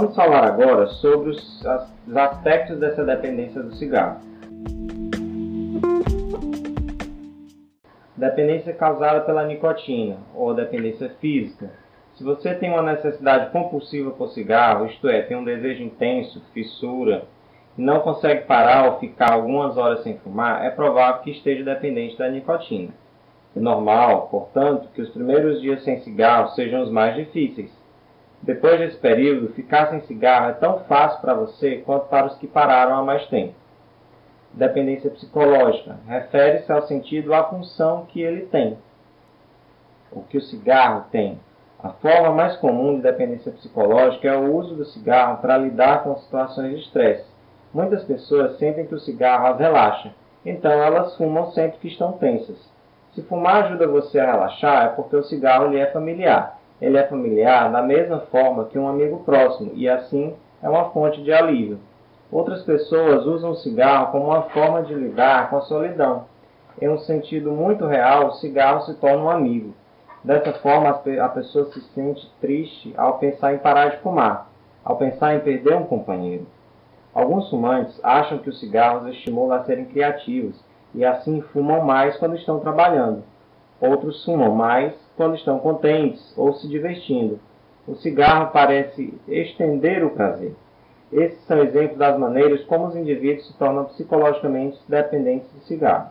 Vamos falar agora sobre os, os aspectos dessa dependência do cigarro. Dependência causada pela nicotina ou dependência física. Se você tem uma necessidade compulsiva por cigarro, isto é, tem um desejo intenso, fissura, e não consegue parar ou ficar algumas horas sem fumar, é provável que esteja dependente da nicotina. É normal, portanto, que os primeiros dias sem cigarro sejam os mais difíceis. Depois desse período, ficar sem cigarro é tão fácil para você quanto para os que pararam há mais tempo. Dependência psicológica refere-se ao sentido à função que ele tem, o que o cigarro tem. A forma mais comum de dependência psicológica é o uso do cigarro para lidar com situações de estresse. Muitas pessoas sentem que o cigarro as relaxa, então elas fumam sempre que estão tensas. Se fumar ajuda você a relaxar, é porque o cigarro lhe é familiar. Ele é familiar da mesma forma que um amigo próximo e assim é uma fonte de alívio. Outras pessoas usam o cigarro como uma forma de lidar com a solidão. Em um sentido muito real, o cigarro se torna um amigo. Dessa forma, a pessoa se sente triste ao pensar em parar de fumar, ao pensar em perder um companheiro. Alguns fumantes acham que os cigarros estimulam a serem criativos e assim fumam mais quando estão trabalhando. Outros fumam mais quando estão contentes ou se divertindo. O cigarro parece estender o prazer. Esses são exemplos das maneiras como os indivíduos se tornam psicologicamente dependentes do cigarro.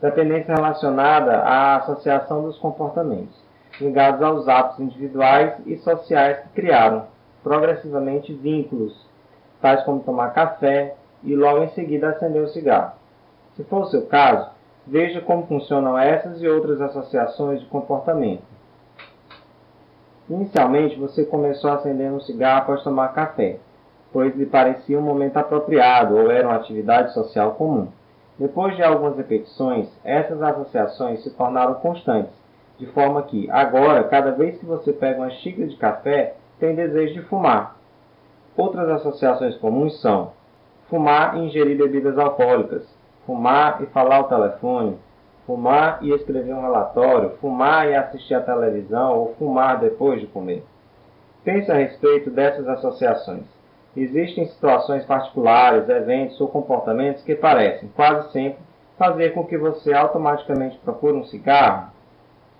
Dependência relacionada à associação dos comportamentos, ligados aos hábitos individuais e sociais que criaram, progressivamente, vínculos, tais como tomar café e logo em seguida acender o cigarro. Se for o seu caso, veja como funcionam essas e outras associações de comportamento. Inicialmente, você começou a acender um cigarro após tomar café, pois lhe parecia um momento apropriado ou era uma atividade social comum. Depois de algumas repetições, essas associações se tornaram constantes, de forma que, agora, cada vez que você pega uma xícara de café, tem desejo de fumar. Outras associações comuns são fumar e ingerir bebidas alcoólicas, fumar e falar ao telefone, fumar e escrever um relatório, fumar e assistir à televisão ou fumar depois de comer. Pense a respeito dessas associações. Existem situações particulares, eventos ou comportamentos que parecem, quase sempre, fazer com que você automaticamente procure um cigarro?